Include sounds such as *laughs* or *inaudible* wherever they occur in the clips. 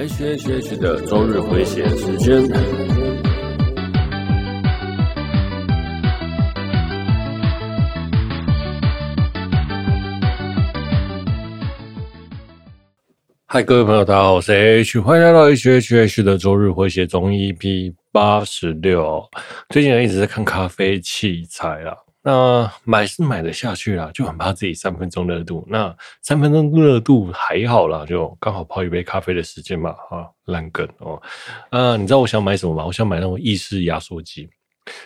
H H H 的周日回血时间。嗨，各位朋友，大家好，我是 H，欢迎来到 H H H 的周日回血中 EP 八十六。最近一直在看咖啡器材啊。那买是买得下去啦，就很怕自己三分钟热度。那三分钟热度还好啦，就刚好泡一杯咖啡的时间嘛，啊，烂梗哦。啊，你知道我想买什么吗？我想买那种意式压缩机，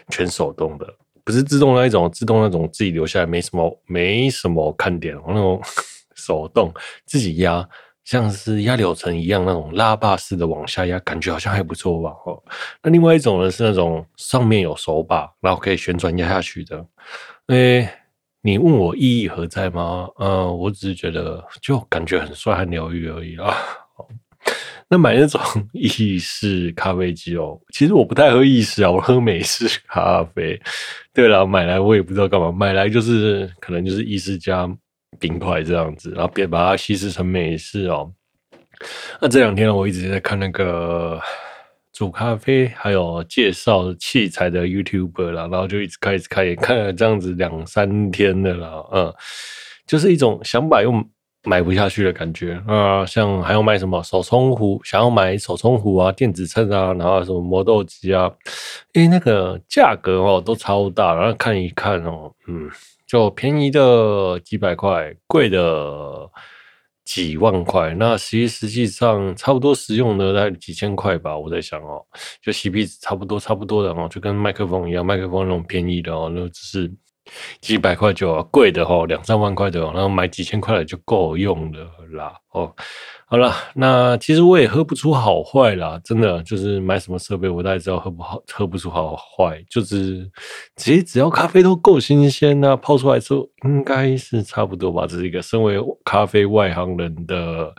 全手动的，不是自动那一种，自动那种自己留下来没什么没什么看点，那种 *laughs* 手动自己压。像是压柳橙一样那种拉把式的往下压，感觉好像还不错吧？哦，那另外一种呢是那种上面有手把，然后可以旋转压下去的。诶，你问我意义何在吗？嗯，我只是觉得就感觉很帅、很疗愈而已啦。那买那种 *laughs* 意式咖啡机哦，其实我不太喝意式啊，我喝美式咖啡。对了，买来我也不知道干嘛，买来就是可能就是意式加。冰块这样子，然后别把它稀释成美式哦。那这两天呢，我一直在看那个煮咖啡还有介绍器材的 YouTuber 啦，然后就一直开始看，也看了这样子两三天的啦，嗯，就是一种想买又买不下去的感觉啊。像还要买什么手冲壶，想要买手冲壶啊、电子秤啊，然后什么磨豆机啊，因为那个价格哦都超大，然后看一看哦，嗯。就便宜的几百块，贵的几万块。那实际实际上差不多实用的大概几千块吧。我在想哦，就 CP 值差不多差不多的哦，就跟麦克风一样，麦克风那种便宜的哦，那只是几百块就贵的哦，两三万块的哦，然后买几千块的就够用的啦哦。好了，那其实我也喝不出好坏啦，真的就是买什么设备，我大概知道喝不好，喝不出好坏，就是其实只要咖啡都够新鲜呐，泡出来之后应该是差不多吧。这是一个身为咖啡外行人的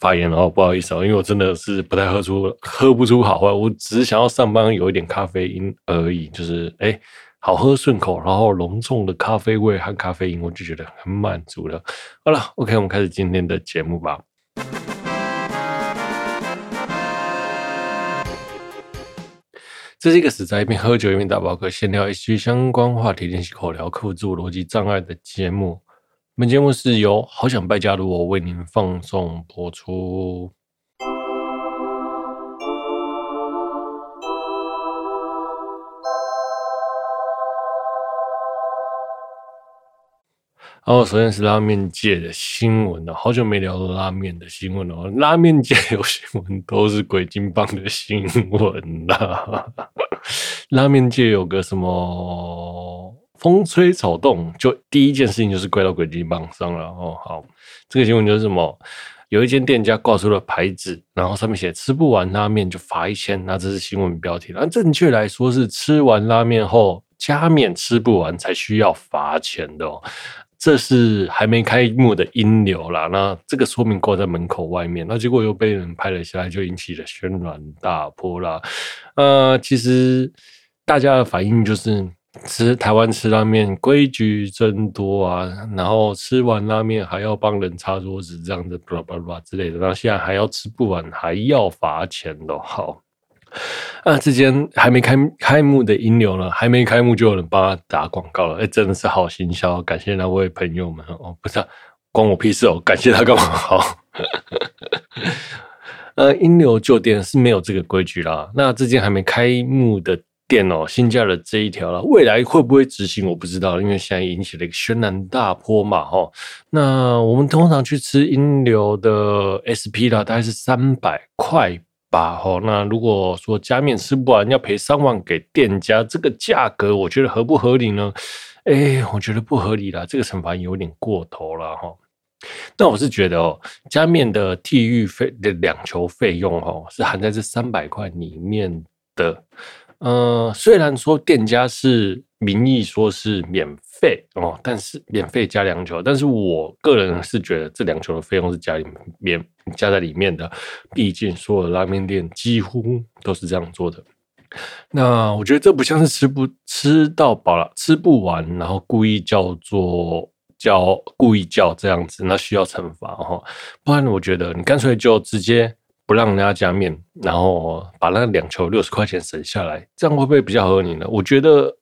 发言哦，不好意思啊，因为我真的是不太喝出，喝不出好坏，我只是想要上班有一点咖啡因而已，就是哎，好喝顺口，然后浓重的咖啡味和咖啡因，我就觉得很满足了。好了，OK，我们开始今天的节目吧。这是一个死宅一边喝酒一边打包客闲聊一些相关话题，练习口聊，克服自我逻辑障碍的节目。本节目是由好想败家的我为您放送播出。哦，首先是拉面界的新闻了，好久没聊拉面的新闻了。拉面界有新闻都是鬼金棒的新闻啦。拉面界有个什么风吹草动，就第一件事情就是怪到鬼金棒上了。哦，好，这个新闻就是什么？有一间店家挂出了牌子，然后上面写吃不完拉面就罚一千，那这是新闻标题。那正确来说是吃完拉面后加面吃不完才需要罚钱的哦。这是还没开幕的音流啦，那这个说明挂在门口外面，那结果又被人拍了下来，就引起了轩然大波啦。呃，其实大家的反应就是吃台湾吃拉面规矩真多啊，然后吃完拉面还要帮人擦桌子这样子，巴拉巴拉之类的，然后现在还要吃不完还要罚钱的，好。啊，这间还没开开幕的音流呢，还没开幕就有人帮他打广告了，哎，真的是好行销，感谢那位朋友们哦，不是、关我屁事哦，感谢他干嘛？好，*laughs* 呃，英流旧店是没有这个规矩啦，那这间还没开幕的店哦，新加了这一条了，未来会不会执行我不知道，因为现在引起了一个轩然大波嘛，哈，那我们通常去吃英流的 SP 啦，大概是三百块。吧吼，那如果说加面吃不完要赔三万给店家，这个价格我觉得合不合理呢？哎，我觉得不合理啦，这个惩罚有点过头了哈。那我是觉得哦，加面的替育费的两球费用哦，是含在这三百块里面的。呃，虽然说店家是名义说是免费哦，但是免费加两球，但是我个人是觉得这两球的费用是加里面加在里面的，毕竟所有的拉面店几乎都是这样做的。那我觉得这不像是吃不吃到饱了，吃不完，然后故意叫做叫故意叫这样子，那需要惩罚哈。不然我觉得你干脆就直接。不让人家加面，然后把那两球六十块钱省下来，这样会不会比较合理呢？我觉得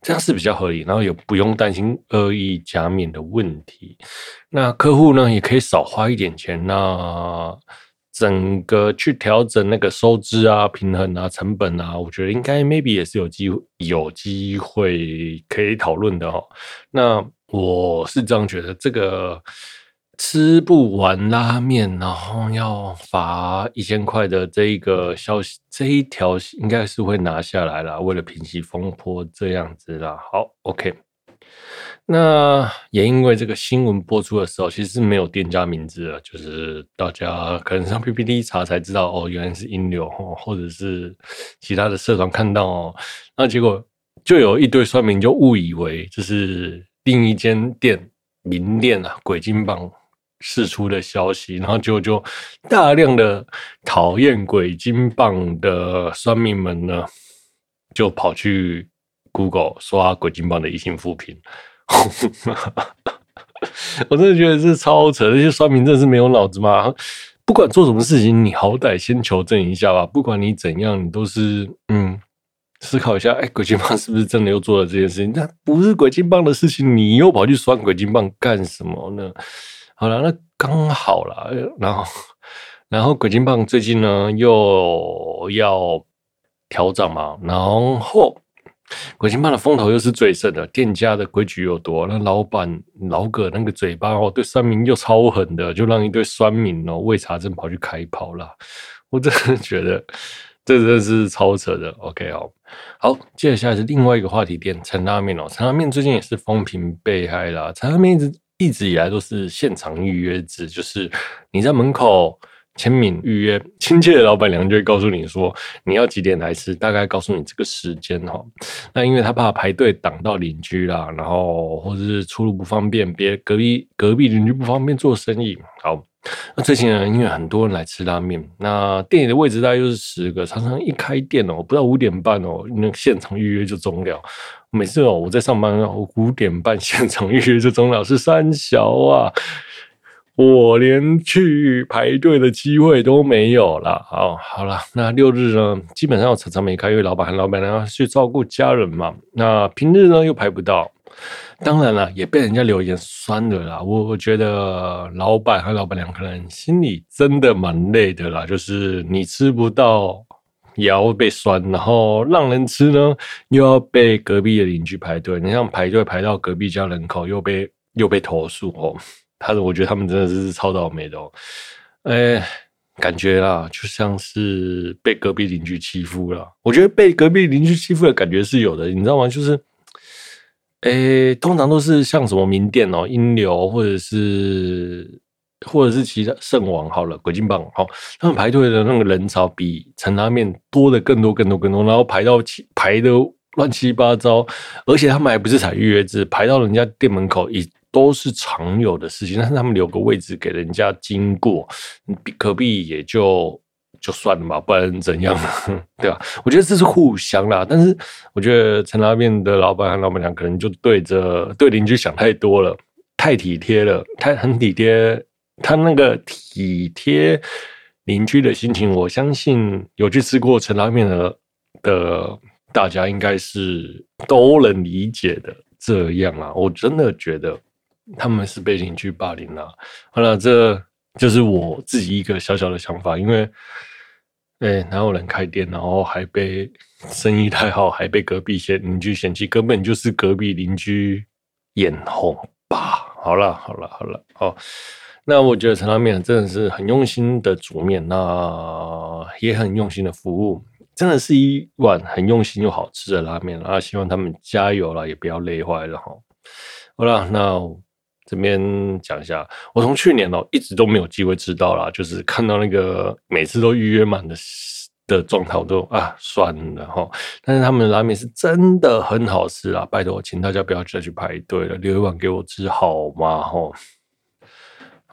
这样是比较合理，然后也不用担心恶意加面的问题。那客户呢，也可以少花一点钱，那整个去调整那个收支啊、平衡啊、成本啊，我觉得应该 maybe 也是有机会有机会可以讨论的哦。那我是这样觉得，这个。吃不完拉面，然后要罚一千块的这一个消息，这一条应该是会拿下来了。为了平息风波，这样子啦。好，OK。那也因为这个新闻播出的时候，其实是没有店家名字的，就是大家可能上 PPT 查才知道哦，原来是音流，或者是其他的社团看到哦，那结果就有一堆酸民就误以为这是另一间店名店啊，鬼金棒。释出的消息，然后就就大量的讨厌鬼金棒的酸民们呢，就跑去 Google 刷鬼金棒的一星负评。*laughs* 我真的觉得是超扯，那些酸民真的是没有脑子吗？不管做什么事情，你好歹先求证一下吧。不管你怎样，你都是嗯思考一下，哎，鬼金棒是不是真的又做了这件事情？那不是鬼金棒的事情，你又跑去刷鬼金棒干什么呢？好了，那刚好了，*laughs* 然后，然后鬼金棒最近呢又要调整嘛，然后鬼金棒的风头又是最盛的，店家的规矩又多，那老板老葛那个嘴巴哦，对酸民又超狠的，就让一堆酸民哦为查证跑去开炮了，*laughs* 我真的觉得 *laughs* 这真的是超扯的。OK 哦，好，接下来是另外一个话题店陈拉面哦，陈拉面最近也是风评被害啦，陈拉面一直。一直以来都是现场预约制，就是你在门口签名预约，亲切的老板娘就会告诉你说你要几点来吃，大概告诉你这个时间哈。那因为他怕排队挡到邻居啦，然后或者是出入不方便，别隔壁隔壁邻居不方便做生意。好，那最近呢，因为很多人来吃拉面，那店里的位置大概就是十个，常常一开店哦，不到五点半哦，那现场预约就中了。每次哦，我在上班哦，五点半 *laughs* 现场预约这种老师三小啊，我连去排队的机会都没有了。好，好了，那六日呢，基本上我常常没开，因为老板和老板娘要去照顾家人嘛。那平日呢又排不到，当然了，也被人家留言酸了啦。我我觉得老板和老板娘可能心里真的蛮累的啦，就是你吃不到。也要被酸，然后让人吃呢，又要被隔壁的邻居排队。你像排队排到隔壁家人口，又被又被投诉哦。他：“我觉得他们真的是超倒霉的哦。”哎，感觉啦，就像是被隔壁邻居欺负了。我觉得被隔壁邻居欺负的感觉是有的，你知道吗？就是，哎，通常都是像什么名店哦，音流或者是。或者是其他圣王好了，鬼金棒好，他们排队的那个人潮比陈拉面多的更多更多更多，然后排到排的乱七八糟，而且他们还不是采预约制，排到人家店门口也都是常有的事情。但是他们留个位置给人家经过，隔壁也就就算了嘛，不然怎样呢？*laughs* 对吧？我觉得这是互相啦，但是我觉得陈拉面的老板和老板娘可能就对着对邻居想太多了，太体贴了，太很体贴。他那个体贴邻居的心情，我相信有去吃过陈拉面的的大家应该是都能理解的。这样啊，我真的觉得他们是被邻居霸凌了。好了，这就是我自己一个小小的想法，因为，哎，哪有人开店，然后还被生意太好，还被隔壁嫌邻居嫌弃，根本就是隔壁邻居眼红吧？好了，好了，好了，好。那我觉得陈拉面真的是很用心的煮面，那也很用心的服务，真的是一碗很用心又好吃的拉面啊！希望他们加油了，也不要累坏了哈。好了，那这边讲一下，我从去年哦一直都没有机会吃到啦，就是看到那个每次都预约满的的状态，我都啊算了哈。但是他们的拉面是真的很好吃啊！拜托，请大家不要再去排队了，留一碗给我吃好吗？哈。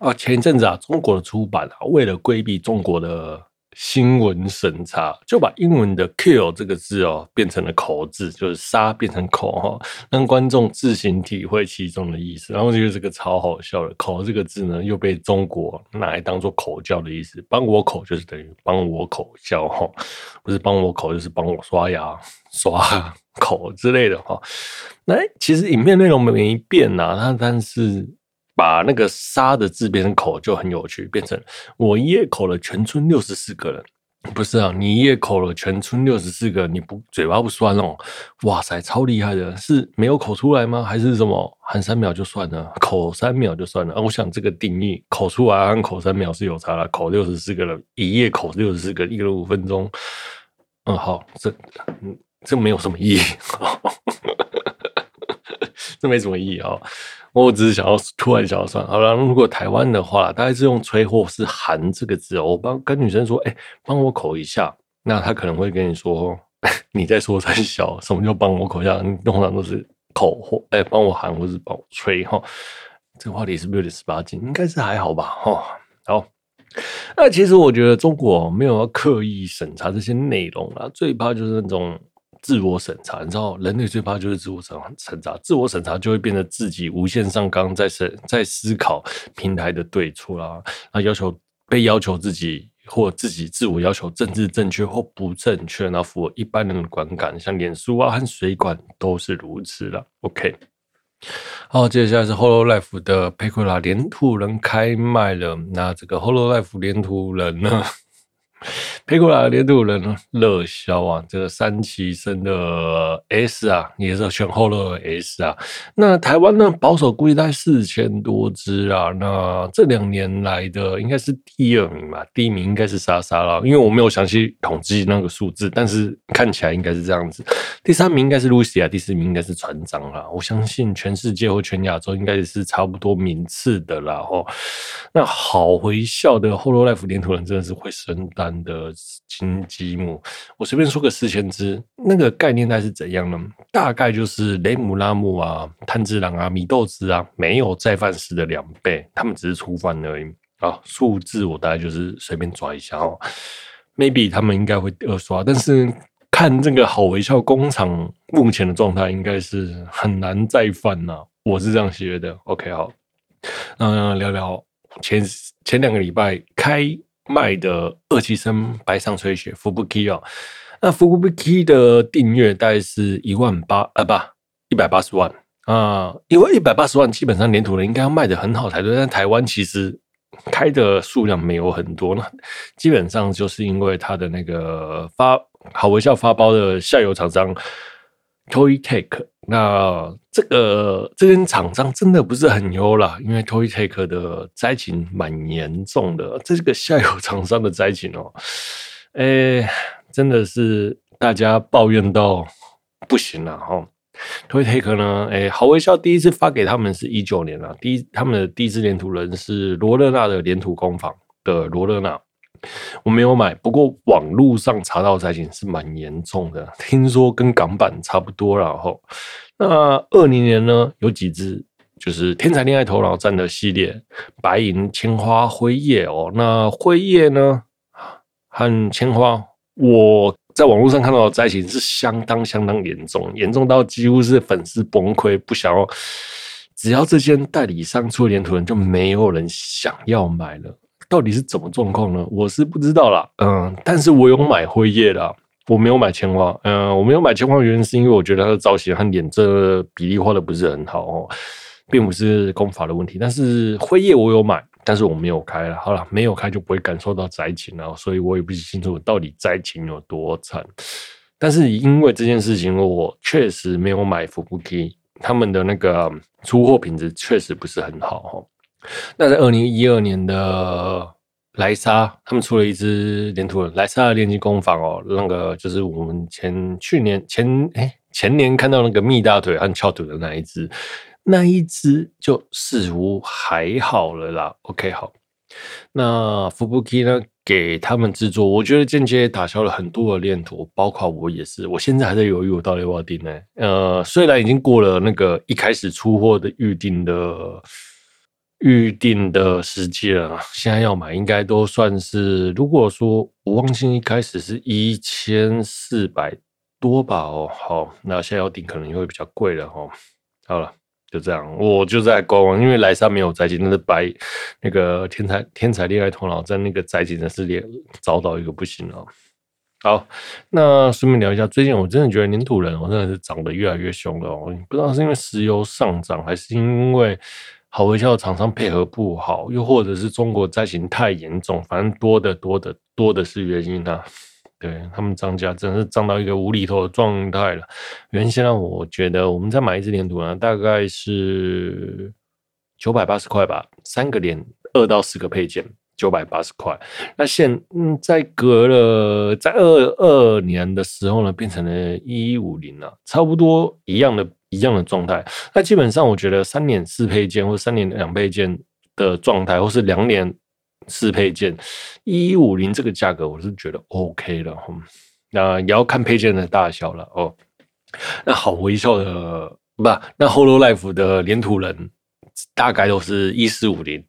啊，前一阵子啊，中国的出版啊，为了规避中国的新闻审查，就把英文的 kill 这个字哦变成了口字，就是杀变成口哈，让观众自行体会其中的意思。然后就是这个超好笑的口这个字呢，又被中国拿来当做口叫的意思，帮我口就是等于帮我口叫哈，不是帮我口就是帮我刷牙刷口之类的哈。那其实影片内容没变呐，它但是。把那个“杀”的字变成“口”就很有趣，变成我一夜口了全村六十四个人，不是啊？你一夜口了全村六十四个，你不嘴巴不酸哦？哇塞，超厉害的！是没有口出来吗？还是什么含三秒就算了，口三秒就算了？我想这个定义口出来和口三秒是有差的。口六十四个人，一夜口六十四个，一个人五分钟。嗯，好，这嗯这没有什么意义，这没什么意义啊。我只是想要突然想要算好了。如果台湾的话，大概是用吹或是含这个字哦。我帮跟女生说，哎、欸，帮我口一下，那她可能会跟你说，*laughs* 你在说三小，什么叫帮我口一下？通常都是口或哎，帮、我含或是帮我吹哈。这个话题是不是有点十八禁？应该是还好吧哈。好，那其实我觉得中国没有要刻意审查这些内容啊，最怕就是那种。自我审查，你知道，人类最怕就是自我审审查，自我审查就会变得自己无限上纲，在审在思考平台的对错啦，那要求被要求自己或自己自我要求政治正确或不正确，然后符合一般人的观感，像脸书啊和水管都是如此了。OK，好，接下来是 Hololive 的 Pecola 粘土人开卖了，那这个 Hololive 连图人呢？配过来的粘土人热销啊，这个三期生的 S 啊，也是选后的 S 啊。那台湾呢，保守估计在四千多只啊。那这两年来的应该是第二名吧，第一名应该是莎莎啦，因为我没有详细统计那个数字，但是看起来应该是这样子。第三名应该是露西亚，第四名应该是船长啦。我相信全世界或全亚洲应该是差不多名次的啦。哦，那好回笑的 Hololive 粘土人真的是会生蛋的。金鸡母，我随便说个四千只，那个概念大概是怎样呢？大概就是雷姆拉姆啊、炭治郎啊、米豆子啊，没有再犯时的两倍，他们只是初犯而已啊。数字我大概就是随便抓一下哦，maybe 他们应该会二刷，但是看这个好微笑工厂目前的状态，应该是很难再犯呐、啊。我是这样觉得。OK，好，嗯，聊聊前前两个礼拜开。卖的二期生白上吹雪福布 key 哦，那福布 key 的订阅大概是一万八啊，不一百八十万啊，因为一百八十万基本上粘土人应该要卖的很好才对，但台湾其实开的数量没有很多，那基本上就是因为他的那个发好微笑发包的下游厂商。Toytech，那这个这间厂商真的不是很优啦，因为 Toytech 的灾情蛮严重的。这个下游厂商的灾情哦，哎，真的是大家抱怨到不行了哈。Toytech 呢，哎，好微笑第一次发给他们是一九年了，第一他们的第一支粘土人是罗勒纳的粘土工坊的罗勒纳。我没有买，不过网络上查到灾情是蛮严重的，听说跟港版差不多。然后，那二零年呢，有几只就是天才恋爱头脑战的系列，白银、千花、辉夜哦。那辉夜呢和千花，我在网络上看到的灾情是相当相当严重，严重到几乎是粉丝崩溃，不想要，只要这间代理商出粘土人，就没有人想要买了。到底是怎么状况呢？我是不知道啦，嗯，但是我有买辉夜的，我没有买千花，嗯，我没有买千花原因是因为我觉得它的造型和脸这比例画的不是很好哦，并不是功法的问题。但是辉夜我有买，但是我没有开了。好了，没有开就不会感受到灾情了，所以我也不清楚到底灾情有多惨。但是因为这件事情，我确实没有买福布 K 他们的那个出货品质确实不是很好哈。那在二零一二年的莱莎，他们出了一支粘土人莱莎的炼金工坊哦，那个就是我们前去年前哎、前年看到那个蜜大腿和翘腿的那一只，那一只就似乎还好了啦。OK，好，那 Fubuki 呢给他们制作，我觉得间接打消了很多的念头，包括我也是，我现在还在犹豫我到底要不要订呢。呃，虽然已经过了那个一开始出货的预定的。预定的时间了，现在要买应该都算是。如果说我忘记一开始是一千四百多吧，哦，好，那现在要订可能会比较贵了哦。好了，就这样，我就在观望，因为莱莎没有载具，那是白那个天才天才恋爱头脑在那个载具真是连找到一个不行了。好，那顺便聊一下，最近我真的觉得黏土人我真的是长得越来越凶了哦，不知道是因为石油上涨，还是因为。好微笑的厂商配合不好，又或者是中国灾情太严重，反正多的多的多的是原因啊。*laughs* 对，他们涨价真是涨到一个无厘头的状态了。原先呢我觉得，我们再买一支黏土呢，大概是九百八十块吧，三个连二到四个配件，九百八十块。那现嗯，在隔了在二二年的时候呢，变成了一一五零了，差不多一样的。一样的状态，那基本上我觉得三年四配件或三年两配件的状态，或是两年四配件，一五零这个价格，我是觉得 OK 了。那也要看配件的大小了哦。那好微笑的不，那 Hololive 的黏土人大概都是一四五零。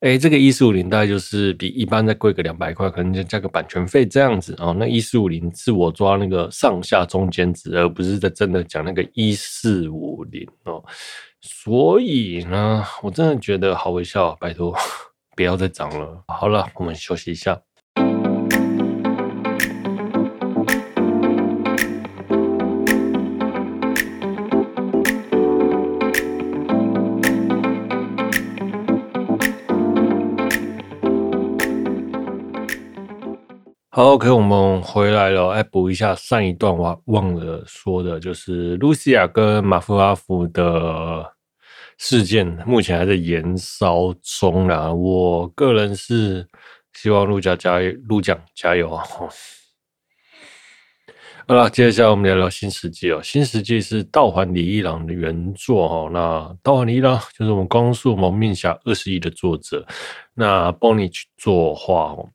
哎，这个一四五零大概就是比一般再贵个两百块，可能就加个版权费这样子哦。那一四五零是我抓那个上下中间值，而不是在真的讲那个一四五零哦。所以呢，我真的觉得好微笑，拜托 *laughs* 不要再涨了。好了，我们休息一下。好，OK，我们回来了。哎补一下上一段我，忘了说的，就是露西亚跟马夫阿夫的事件，目前还在延烧中啦。我个人是希望陆家加，陆奖加油啊！好了，接下来我们聊聊《新世纪》哦，《新世纪》是道环李一郎的原作哦。那道环李一郎就是我们《光速蒙面侠二十一》的作者，那帮你去作画哦。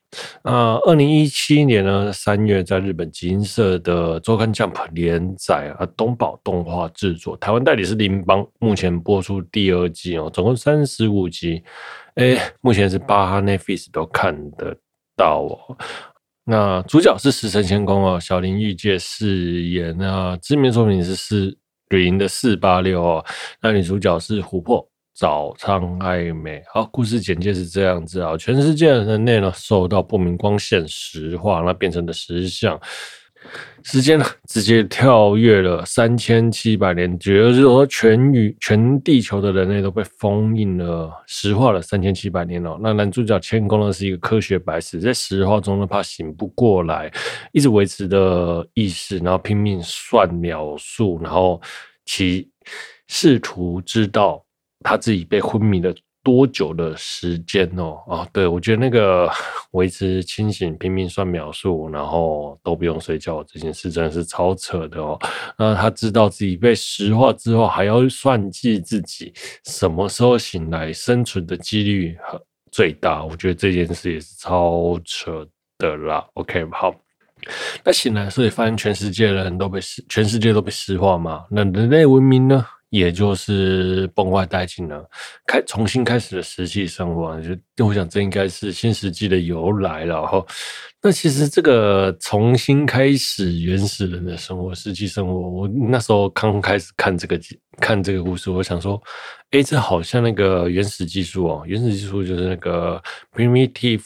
那二零一七年呢，三月在日本集英社的周刊 Jump 连载啊，东宝动画制作，台湾代理是林邦，目前播出第二季哦，总共三十五集，哎，目前是巴哈 Netflix 都看得到哦。那主角是石城千空哦，小林玉介饰演那，知名作品是四吕营的四八六哦。那女主角是琥珀早仓爱美。好，故事简介是这样子啊，全世界人类呢受到不明光线石化，那变成了石像。时间呢，直接跳跃了三千七百年，也就是说，全宇全地球的人类都被封印了，石化了三千七百年了。那男主角千空呢，是一个科学白痴，在石化中呢，怕醒不过来，一直维持的意识，然后拼命算秒数，然后其试图知道他自己被昏迷的。多久的时间哦？啊，对，我觉得那个 *laughs* 维持清醒、拼命算秒数，然后都不用睡觉这件事，真的是超扯的哦。那他知道自己被石化之后，还要算计自己什么时候醒来，生存的几率最大。我觉得这件事也是超扯的啦。OK，好，那醒来，所以发现全世界的人都被石，全世界都被石化嘛？那人类文明呢？也就是崩坏殆尽了，开重新开始了实际生活，就我想这应该是新世纪的由来了哈。那其实这个重新开始原始人的生活，实际生活，我那时候刚开始看这个看这个故事，我想说，哎，这好像那个原始技术哦，原始技术就是那个 Primitive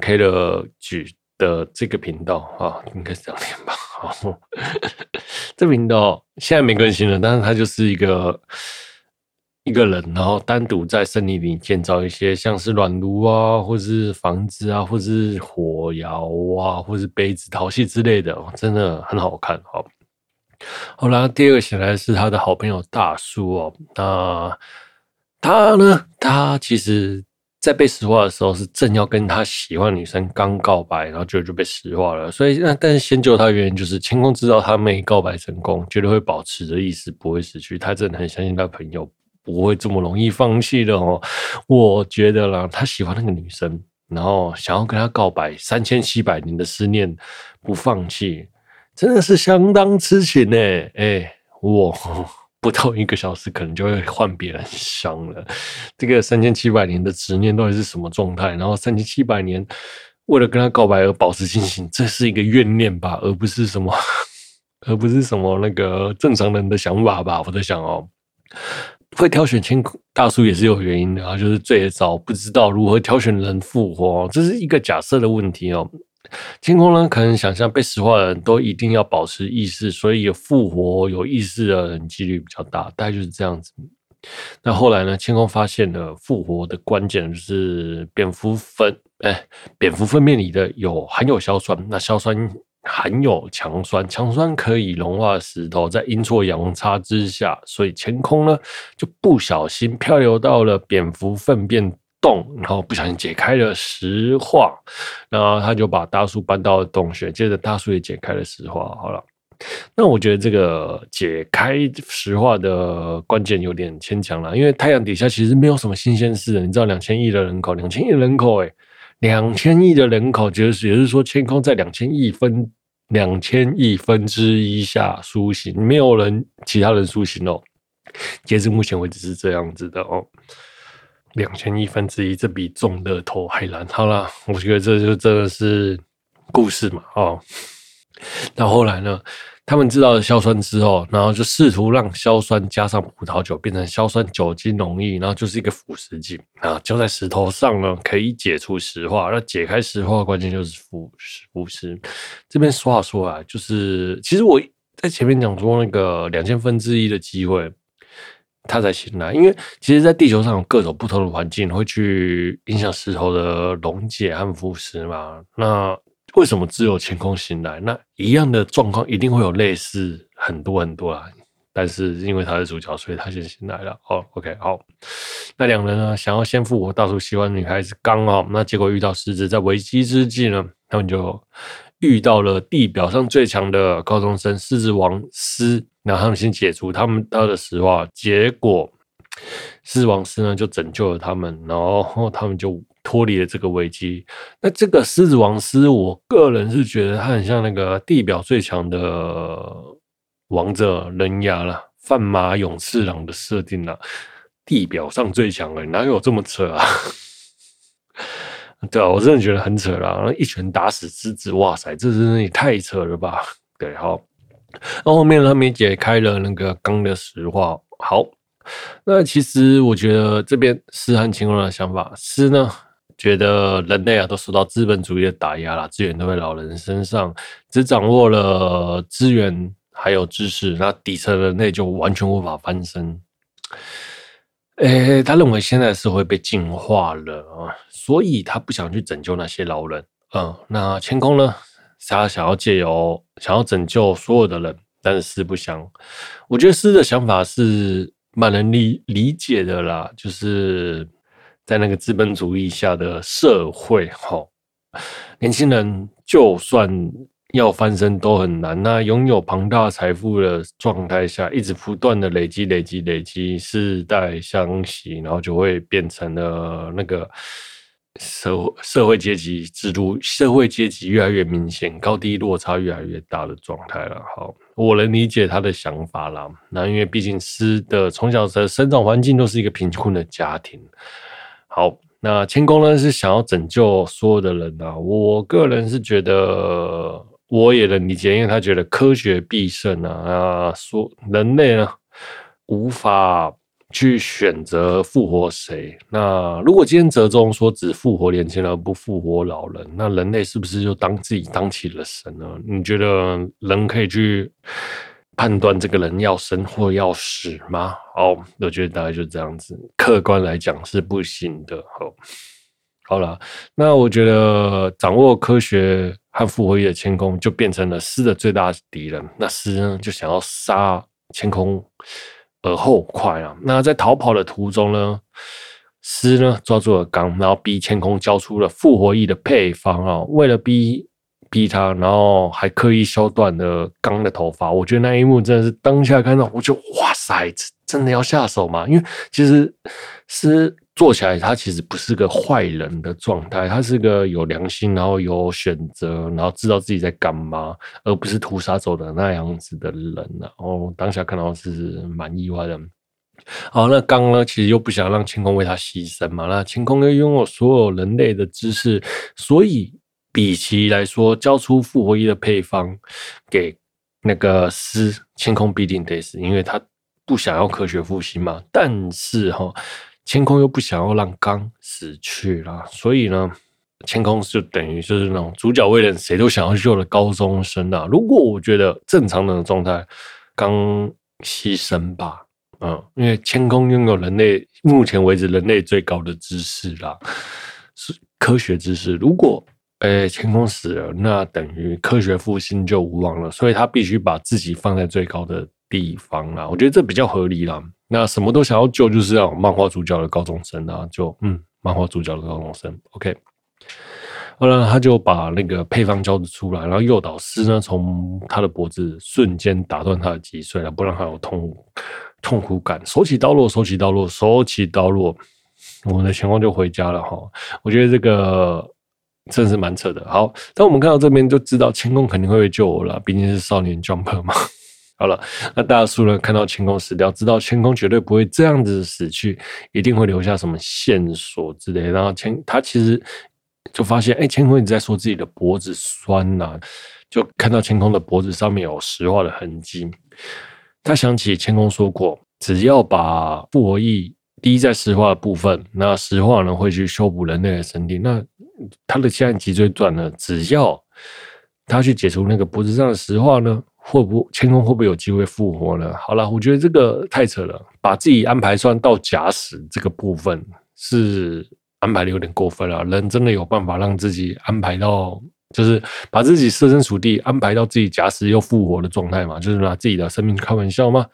Technology 的这个频道啊，应该是这样念吧。*laughs* 哦，这频道现在没更新了，但是它就是一个一个人，然后单独在森林里建造一些像是暖炉啊，或是房子啊，或是火窑啊，或是杯子、陶器之类的，真的很好看。好，好啦，第二个显然是他的好朋友大叔哦，那他呢，他其实。在被石化的时候，是正要跟他喜欢女生刚告白，然后就就被石化了。所以，那但是先救他原因就是千空知道他没告白成功，绝对会保持着意识，不会死去。他真的很相信他朋友不会这么容易放弃的哦。我觉得啦，他喜欢那个女生，然后想要跟他告白，三千七百年的思念不放弃，真的是相当痴情呢。哎，我不到一个小时，可能就会换别人伤了。*laughs* 这个三千七百年的执念到底是什么状态？然后三千七百年为了跟他告白而保持清醒，这是一个怨念吧，而不是什么，*laughs* 而不是什么那个正常人的想法吧？我在想哦，会挑选千空大叔也是有原因的啊，就是最早不知道如何挑选人复活，这是一个假设的问题哦。千空呢，可能想象被石化的人都一定要保持意识，所以有复活有意识的人几率比较大，大概就是这样子。那后来呢，千空发现了复活的关键就是蝙蝠粪，*laughs* 哎，蝙蝠粪便里的有含有硝酸，那硝酸含有强酸，强酸可以融化石头，在阴错阳差之下，所以千空呢就不小心漂流到了蝙蝠粪便。洞，然后不小心解开了石化，然后他就把大树搬到洞穴，接着大树也解开了石化。好了，那我觉得这个解开石化的关键有点牵强了，因为太阳底下其实没有什么新鲜事。你知道，两千亿的人口，两千亿人口，诶，两千亿的人口，就是也就是说，天空在两千亿分两千亿分之一下苏醒，没有人其他人苏醒哦。截至目前为止是这样子的哦。两千亿分之一，这比中乐透还难。好了，我觉得这就真的是故事嘛。哦，那后来呢？他们知道了硝酸之后，然后就试图让硝酸加上葡萄酒，变成硝酸酒精溶液，然后就是一个腐蚀剂啊，浇在石头上呢，可以解除石化。那解开石化关键就是腐蚀。腐蚀这边说话说啊，就是其实我在前面讲说那个两千分之一的机会。他才醒来，因为其实，在地球上有各种不同的环境会去影响石头的溶解和腐蚀嘛。那为什么只有晴空醒来？那一样的状况一定会有类似很多很多啊。但是因为他是主角，所以他先醒来了。哦，OK，好。那两人呢，想要先复活大叔喜欢女孩子刚好，那结果遇到狮子，在危机之际呢，他们就遇到了地表上最强的高中生狮子王狮。然后他们先解除他们他的石化，结果狮子王狮呢就拯救了他们，然后他们就脱离了这个危机。那这个狮子王狮，我个人是觉得他很像那个地表最强的王者人牙了，范马勇次郎的设定了。地表上最强的，哪有这么扯啊？*laughs* 对啊，我真的觉得很扯啦，一拳打死狮子，哇塞，这真的也太扯了吧？对，好。那后面他们也解开了那个钢的石化。好，那其实我觉得这边诗和千空的想法，诗呢觉得人类啊都受到资本主义的打压了，资源都在老人身上，只掌握了资源还有知识，那底层人类就完全无法翻身。诶，他认为现在社会被进化了啊，所以他不想去拯救那些老人。嗯，那千空呢？他想要借由想要拯救所有的人，但是不想。我觉得诗的想法是蛮能理理解的啦，就是在那个资本主义下的社会，哈，年轻人就算要翻身都很难。那拥有庞大财富的状态下，一直不断的累积、累积、累积，世代相袭，然后就会变成了那个。社会社会阶级制度，社会阶级越来越明显，高低落差越来越大的状态了。好，我能理解他的想法啦。那因为毕竟狮的从小的生长环境都是一个贫困的家庭。好，那千空呢是想要拯救所有的人啊。我个人是觉得我也能理解，因为他觉得科学必胜啊。啊，说人类呢无法。去选择复活谁？那如果今天折中说只复活年轻人不复活老人，那人类是不是就当自己当起了神呢？你觉得人可以去判断这个人要生或要死吗？哦，我觉得大概就这样子。客观来讲是不行的。好，好了，那我觉得掌握科学和复活力的千空就变成了诗的最大敌人。那诗呢，就想要杀千空。而后快啊！那在逃跑的途中呢，诗呢抓住了刚，然后逼千空交出了复活翼的配方啊！为了逼逼他，然后还刻意削断了刚的头发。我觉得那一幕真的是当下看到，我就哇塞，真的要下手吗？因为其实诗做起来，他其实不是个坏人的状态，他是个有良心，然后有选择，然后知道自己在干嘛，而不是屠杀走的那样子的人。然后当下看到是蛮意外的。好，那刚呢，其实又不想让清空为他牺牲嘛。那清空又拥有所有人类的知识，所以比起来说，交出复活液的配方给那个狮，千空必定得死，因为他不想要科学复兴嘛。但是哈。千空又不想要让刚死去了，所以呢，千空就等于就是那种主角为人谁都想要救的高中生啊。如果我觉得正常的状态，刚牺牲吧，嗯，因为千空拥有人类目前为止人类最高的知识啦，是科学知识。如果诶千空死了，那等于科学复兴就无望了，所以他必须把自己放在最高的地方啦。我觉得这比较合理啦。那什么都想要救，就是要漫画主角的高中生啊，就嗯，漫画主角的高中生，OK。后来他就把那个配方交出来，然后诱导师呢，从他的脖子瞬间打断他的脊髓了，不让他有痛痛苦感。手起刀落，手起刀落，手起刀落，我们的前锋就回家了哈。我觉得这个真是蛮扯的。好，当我们看到这边就知道千空肯定会救我了，毕竟是少年 Jump 嘛。好了，那大树呢？看到千空死掉，知道千空绝对不会这样子死去，一定会留下什么线索之类。然后千他其实就发现，哎、欸，千空一直在说自己的脖子酸呐、啊，就看到千空的脖子上面有石化的痕迹。他想起千空说过，只要把复活液滴在石化的部分，那石化呢会去修补人类的身体。那他的现在脊椎断了，只要他去解除那个脖子上的石化呢？会不天空会不会有机会复活呢？好了，我觉得这个太扯了，把自己安排算到假死这个部分是安排的有点过分了。人真的有办法让自己安排到，就是把自己设身处地安排到自己假死又复活的状态嘛？就是拿自己的生命开玩笑吗？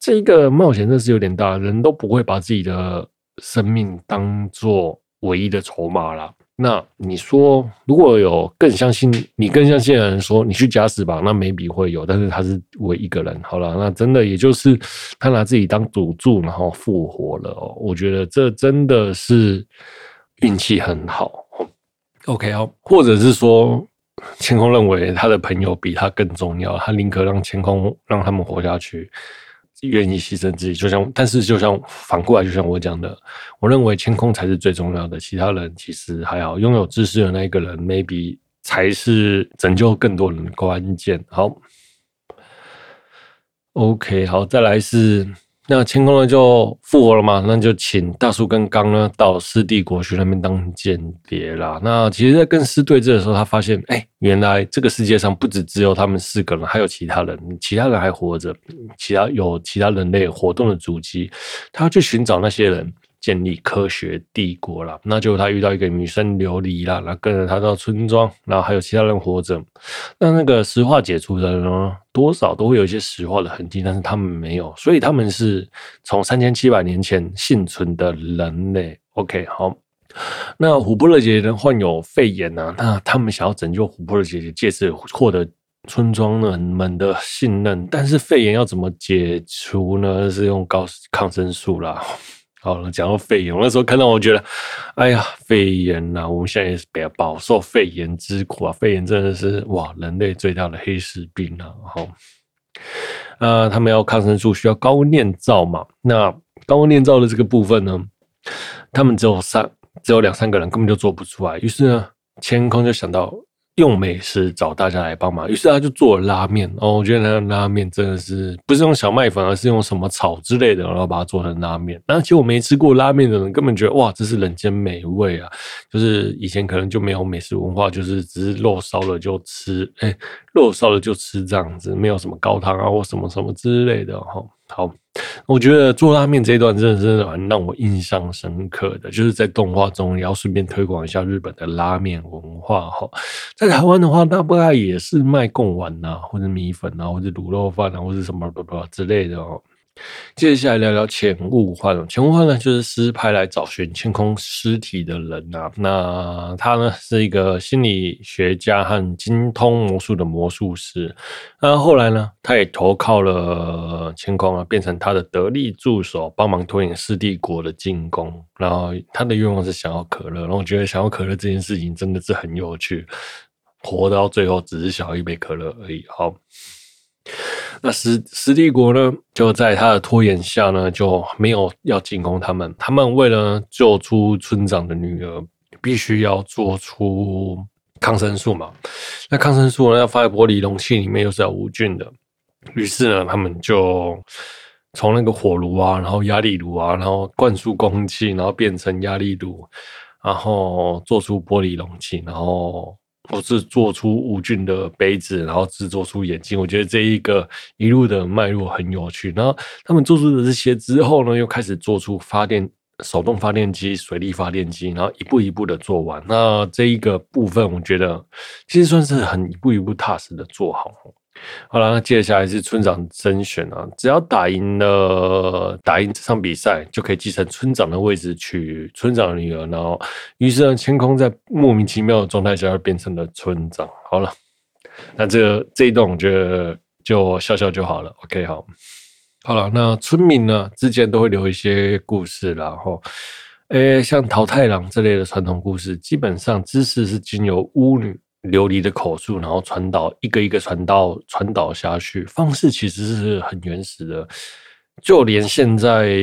这一个冒险真是有点大，人都不会把自己的生命当做唯一的筹码了。那你说，如果有更相信你、更相信的人说你去假死吧，那 maybe 会有，但是他是唯一一个人。好了，那真的也就是他拿自己当赌注，然后复活了哦。我觉得这真的是运气很好。OK 哦，或者是说，千空认为他的朋友比他更重要，他宁可让千空让他们活下去。愿意牺牲自己，就像，但是就像反过来，就像我讲的，我认为清空才是最重要的，其他人其实还好。拥有知识的那一个人，maybe 才是拯救更多人的关键。好，OK，好，再来是。那清空了就复活了嘛？那就请大叔跟刚呢到狮帝国去那边当间谍啦。那其实，在跟师对峙的时候，他发现，哎、原来这个世界上不止只有他们四个人，还有其他人，其他人还活着，其他有其他人类活动的足迹，他要去寻找那些人。建立科学帝国了，那就他遇到一个女生琉璃了，然后跟着他到村庄，然后还有其他人活着。那那个石化解除的人呢，多少都会有一些石化的痕迹，但是他们没有，所以他们是从三千七百年前幸存的人类。OK，好。那琥珀的姐姐呢，患有肺炎呢、啊，那他们想要拯救琥珀的姐姐，借此获得村庄人们的信任。但是肺炎要怎么解除呢？是用高抗生素啦。好了，讲到肺炎，我那时候看到，我觉得，哎呀，肺炎呐、我们现在也是比较饱受肺炎之苦啊。肺炎真的是哇，人类最大的黑死病啊。好，呃，他们要抗生素，需要高温炼造嘛。那高温炼造的这个部分呢，他们只有三，只有两三个人，根本就做不出来。于是呢，千空就想到。用美食找大家来帮忙，于是他就做了拉面哦。我觉得那个拉面真的是不是用小麦粉，而是用什么草之类的，然后把它做成拉面。那其实我没吃过拉面的人，根本觉得哇，这是人间美味啊！就是以前可能就没有美食文化，就是只是肉烧了就吃，哎、肉烧了就吃这样子，没有什么高汤啊或什么什么之类的哈。好。我觉得做拉面这一段真的是蛮让我印象深刻的，就是在动画中也要顺便推广一下日本的拉面文化哈。在台湾的话，大概也是卖贡丸呐，或者米粉啊，或者卤肉饭啊，或者什么什么之类的哦。接下来聊聊钱悟欢。钱悟欢呢，就是师派来找寻千空尸体的人呐、啊。那他呢，是一个心理学家和精通魔术的魔术师。那后来呢，他也投靠了千空啊，变成他的得力助手，帮忙拖延四帝国的进攻。然后他的愿望是想要可乐。然后我觉得想要可乐这件事情真的是很有趣，活到最后只是想要一杯可乐而已。好。那尸尸帝国呢，就在他的拖延下呢，就没有要进攻他们。他们为了救出村长的女儿，必须要做出抗生素嘛。那抗生素呢，要放在玻璃容器里面，又是要无菌的。于是呢，他们就从那个火炉啊，然后压力炉啊，然后灌输空气，然后变成压力炉，然后做出玻璃容器，然后。或是做出无菌的杯子，然后制作出眼镜。我觉得这一个一路的脉络很有趣。然后他们做出的这些之后呢，又开始做出发电手动发电机、水力发电机，然后一步一步的做完。那这一个部分，我觉得其实算是很一步一步踏实的做好。好了，那接下来是村长甄选啊，只要打赢了打赢这场比赛，就可以继承村长的位置，娶村长的女儿。然后，于是呢，千空在莫名其妙的状态下，变成了村长。好了，那这这一段我觉得就笑笑就好了。OK，好，好了，那村民呢之间都会留一些故事，然后，诶，像桃太郎这类的传统故事，基本上知识是经由巫女。琉璃的口述，然后传导一个一个传导传导下去，方式其实是很原始的。就连现在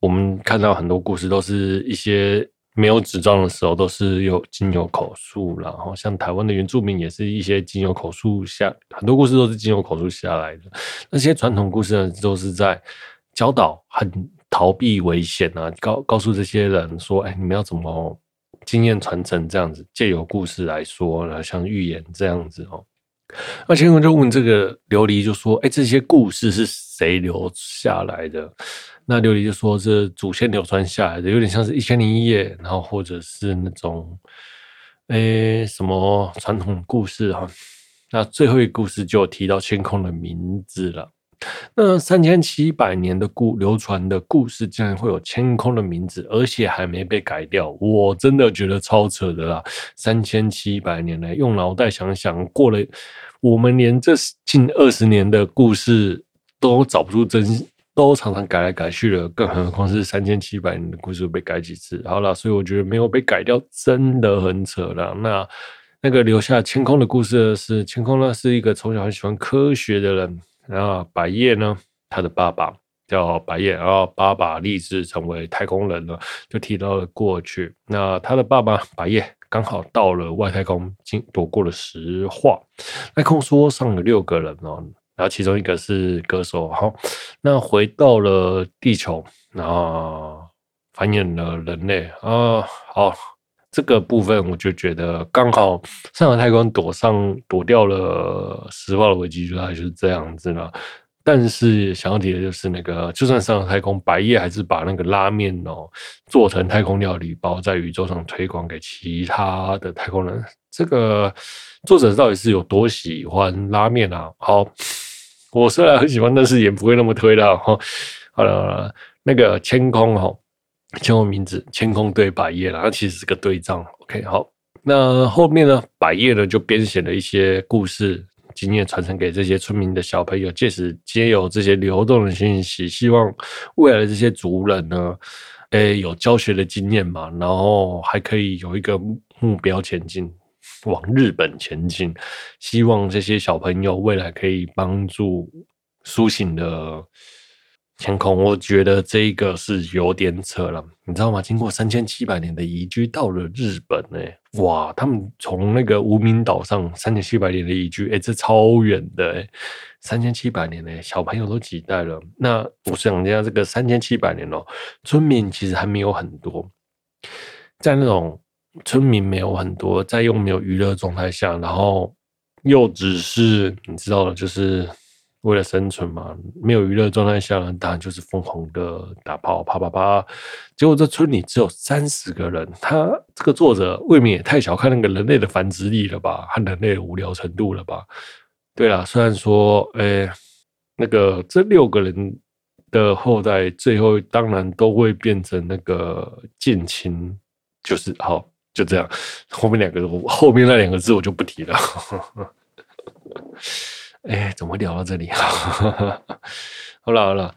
我们看到很多故事，都是一些没有纸张的时候，都是有经由口述。然后像台湾的原住民，也是一些经由口述下，很多故事都是经由口述下来的。那些传统故事呢，都是在教导很逃避危险啊，告告诉这些人说：“哎，你们要怎么？”经验传承这样子，借由故事来说，然后像寓言这样子哦。那千空就问这个琉璃，就说：“哎，这些故事是谁留下来的？”那琉璃就说：“是祖先流传下来的，有点像是一千零一夜，然后或者是那种，哎，什么传统故事哈。”那最后一个故事就提到千空的名字了。那三千七百年的故流传的故事，竟然会有千空的名字，而且还没被改掉，我真的觉得超扯的啦！三千七百年来，用脑袋想想，过了我们连这近二十年的故事都找不出真，都常常改来改去了，更何况是三千七百年的故事被改几次？好了，所以我觉得没有被改掉，真的很扯了。那那个留下千空的故事是，千空呢是一个从小很喜欢科学的人。然后百叶呢，他的爸爸叫白夜，然后爸爸立志成为太空人了，就提到了过去。那他的爸爸白夜刚好到了外太空，经躲过了石化。太空梭上有六个人哦，然后其中一个是歌手。好，那回到了地球，然后繁衍了人类啊。好。这个部分我就觉得刚好上海太空，躲上躲掉了石化的危机，就大概就是这样子了。但是想要提的就是那个，就算上了太空，白夜还是把那个拉面哦做成太空料理包，在宇宙上推广给其他的太空人。这个作者到底是有多喜欢拉面啊？好，我虽然很喜欢，但是也不会那么推了。哈，好了好了，那个天空哈。千空名字，千空对百叶了，那其实是个对仗。OK，好，那后面呢，百叶呢就编写了一些故事经验传承给这些村民的小朋友，借此皆有这些流动的信息，希望未来的这些族人呢，诶，有教学的经验嘛，然后还可以有一个目标前进，往日本前进，希望这些小朋友未来可以帮助苏醒的。天空，我觉得这个是有点扯了，你知道吗？经过三千七百年的移居到了日本，欸，呢，哇，他们从那个无名岛上三千七百年的移居，哎，这超远的，欸，三千七百年呢，小朋友都几代了。那我想一下，这个三千七百年哦，村民其实还没有很多，在那种村民没有很多，在又没有娱乐状态下，然后又只是你知道的，就是。为了生存嘛，没有娱乐状态下呢，当然就是疯狂的打炮，啪啪啪。结果这村里只有三十个人，他这个作者未免也太小看那个人类的繁殖力了吧，和人类的无聊程度了吧？对啦，虽然说，诶，那个这六个人的后代最后当然都会变成那个近亲，就是好就这样。后面两个后面那两个字我就不提了。哎，怎么会聊到这里？*laughs* 好了好了，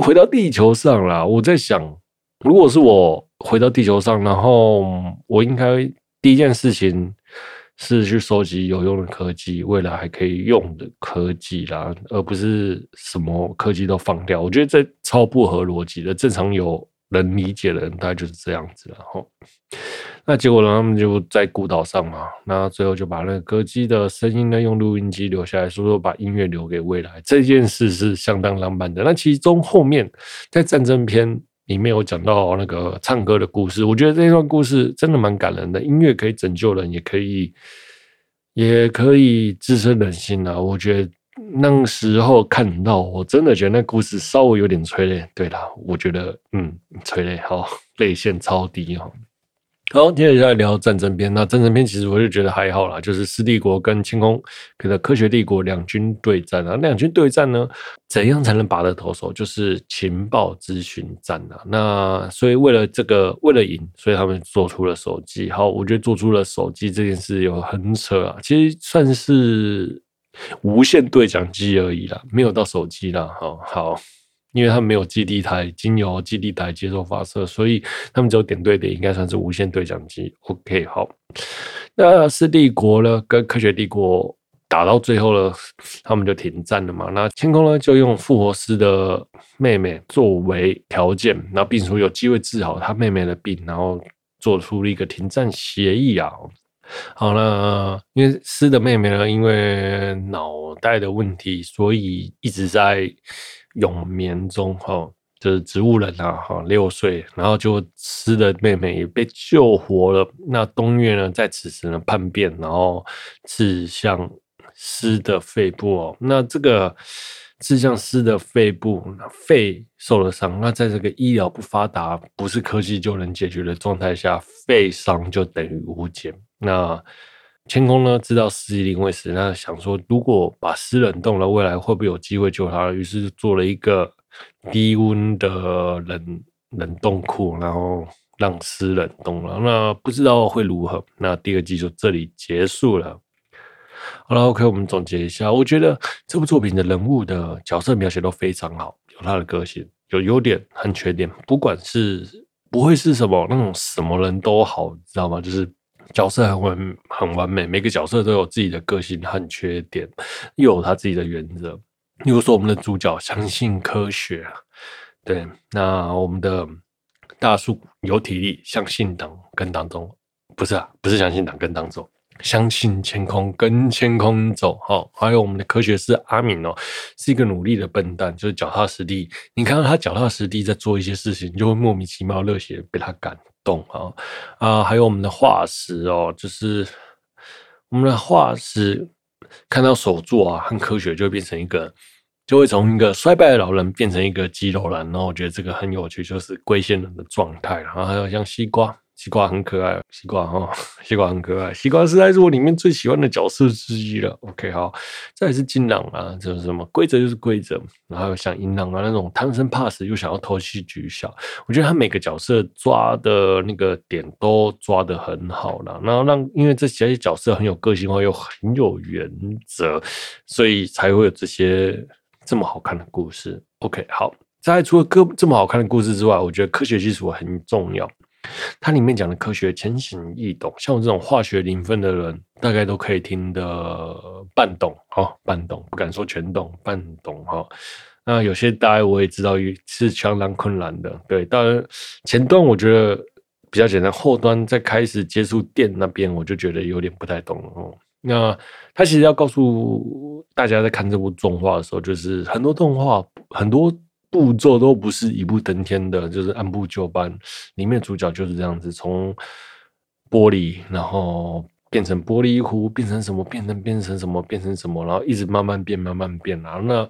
回到地球上了。我在想，如果是我回到地球上，然后我应该第一件事情。是去收集有用的科技，未来还可以用的科技啦，而不是什么科技都放掉。我觉得这超不合逻辑的。正常有人理解的人，大概就是这样子了哈。那结果呢？他们就在孤岛上嘛，那最后就把那个歌姬的声音呢，用录音机留下来，说说把音乐留给未来。这件事是相当浪漫的。那其中后面在战争篇。里面有讲到那个唱歌的故事，我觉得这段故事真的蛮感人的。音乐可以拯救人，也可以，也可以滋生人心啊。我觉得那时候看到，我真的觉得那故事稍微有点催泪。对啦，我觉得嗯，催泪，好，泪腺超低哈。好，接下来聊战争篇。那战争篇其实我就觉得还好啦，就是斯帝国跟清空的科学帝国两军对战啊。两军对战呢，怎样才能拔得头筹？就是情报咨询战啊。那所以为了这个，为了赢，所以他们做出了手机。好，我觉得做出了手机这件事有很扯啊，其实算是无线对讲机而已啦，没有到手机啦。好好。因为他们没有基地台，经由基地台接受发射，所以他们只有点对点，应该算是无线对讲机。OK，好。那斯帝国呢，跟科学帝国打到最后了，他们就停战了嘛。那天空呢，就用复活师的妹妹作为条件，那并说有机会治好他妹妹的病，然后做出了一个停战协议啊。好了，因为师的妹妹呢，因为脑袋的问题，所以一直在。永眠中，哈，就是植物人啊，哈，六岁，然后就师的妹妹也被救活了。那东岳呢，在此时呢叛变，然后刺向师的肺部哦。那这个刺向师的肺部，肺受了伤。那在这个医疗不发达、不是科技就能解决的状态下，肺伤就等于无解。那千空呢，知道师一定会死，那想说，如果把诗冷冻了，未来会不会有机会救他？于是做了一个低温的冷冷冻库，然后让诗冷冻了。那不知道会如何？那第二季就这里结束了。好了，OK，我们总结一下，我觉得这部作品的人物的角色描写都非常好，有他的个性，有优点和缺点，不管是不会是什么那种什么人都好，知道吗？就是。角色很完很完美，每个角色都有自己的个性和缺点，又有他自己的原则。例如说，我们的主角相信科学，对，那我们的大树有体力，相信党跟党走，不是啊，不是相信党跟党走，相信天空跟天空走。好，还有我们的科学师阿敏哦，是一个努力的笨蛋，就是脚踏实地。你看到他脚踏实地在做一些事情，就会莫名其妙热血被他感。动啊啊！还有我们的化石哦，就是我们的化石看到手作啊，和科学就会变成一个，就会从一个衰败的老人变成一个肌肉男。然后我觉得这个很有趣，就是龟仙人的状态。然后还有像西瓜。西瓜很可爱，西瓜哈，*laughs* 西瓜很可爱，西瓜实在是我里面最喜欢的角色之一了。OK，好，再来是金狼啊，这是什么规则就是规则，然后像银狼啊那种贪生怕死又想要偷袭举小，我觉得他每个角色抓的那个点都抓得很好了，然后让因为这些角色很有个性化又很有原则，所以才会有这些这么好看的故事。OK，好，在除了歌这么好看的故事之外，我觉得科学技术很重要。它里面讲的科学浅显易懂，像我这种化学零分的人，大概都可以听得半懂哦，半懂不敢说全懂，半懂哈。那有些大概我也知道是相当困难的，对。当然前端我觉得比较简单，后端在开始接触电那边，我就觉得有点不太懂哦。那他其实要告诉大家，在看这部动画的时候，就是很多动画很多。步骤都不是一步登天的，就是按部就班。里面主角就是这样子，从玻璃，然后变成玻璃壶，变成什么，变成变成什么，变成什么，然后一直慢慢变，慢慢变，然后那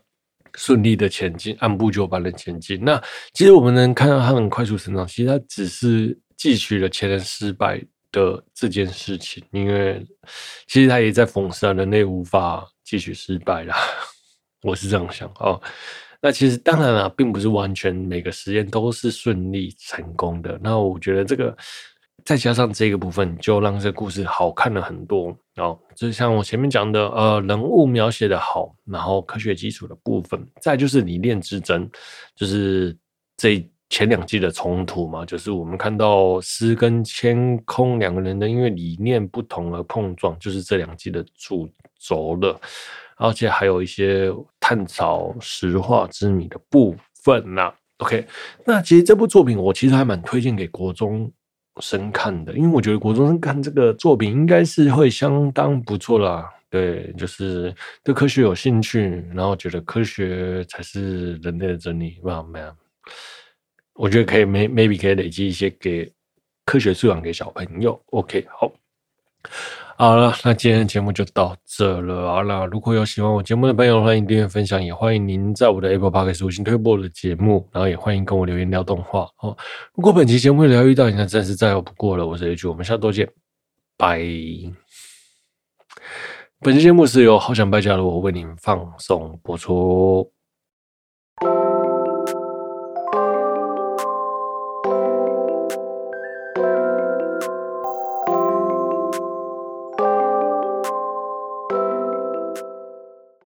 顺利的前进，按部就班的前进。那其实我们能看到他很快速成长，其实他只是汲取了前人失败的这件事情，因为其实他也在讽刺人类无法汲取失败啦。*laughs* 我是这样想啊。那其实当然了，并不是完全每个实验都是顺利成功的。那我觉得这个再加上这个部分，就让这个故事好看了很多。哦，就像我前面讲的，呃，人物描写的好，然后科学基础的部分，再就是理念之争，就是这前两季的冲突嘛，就是我们看到诗跟千空两个人的因为理念不同而碰撞，就是这两季的主轴了。而且还有一些探讨石化之谜的部分呐、OK，那其实这部作品我其实还蛮推荐给国中生看的，因为我觉得国中生看这个作品应该是会相当不错啦。对，就是对科学有兴趣，然后觉得科学才是人类的真理，哇，man，我觉得可以，maybe 可以累积一些给科学素养给小朋友。OK，好。好了，那今天的节目就到这了。好了，如果有喜欢我节目的朋友，欢迎订阅分享，也欢迎您在我的 Apple Podcast 五星推播我的节目，然后也欢迎跟我留言聊动画哦。如果本期节目聊遇到你，那真是再好不过了。我是 H，我们下周见，拜。本期节目是由好想败家的我为您放送播出。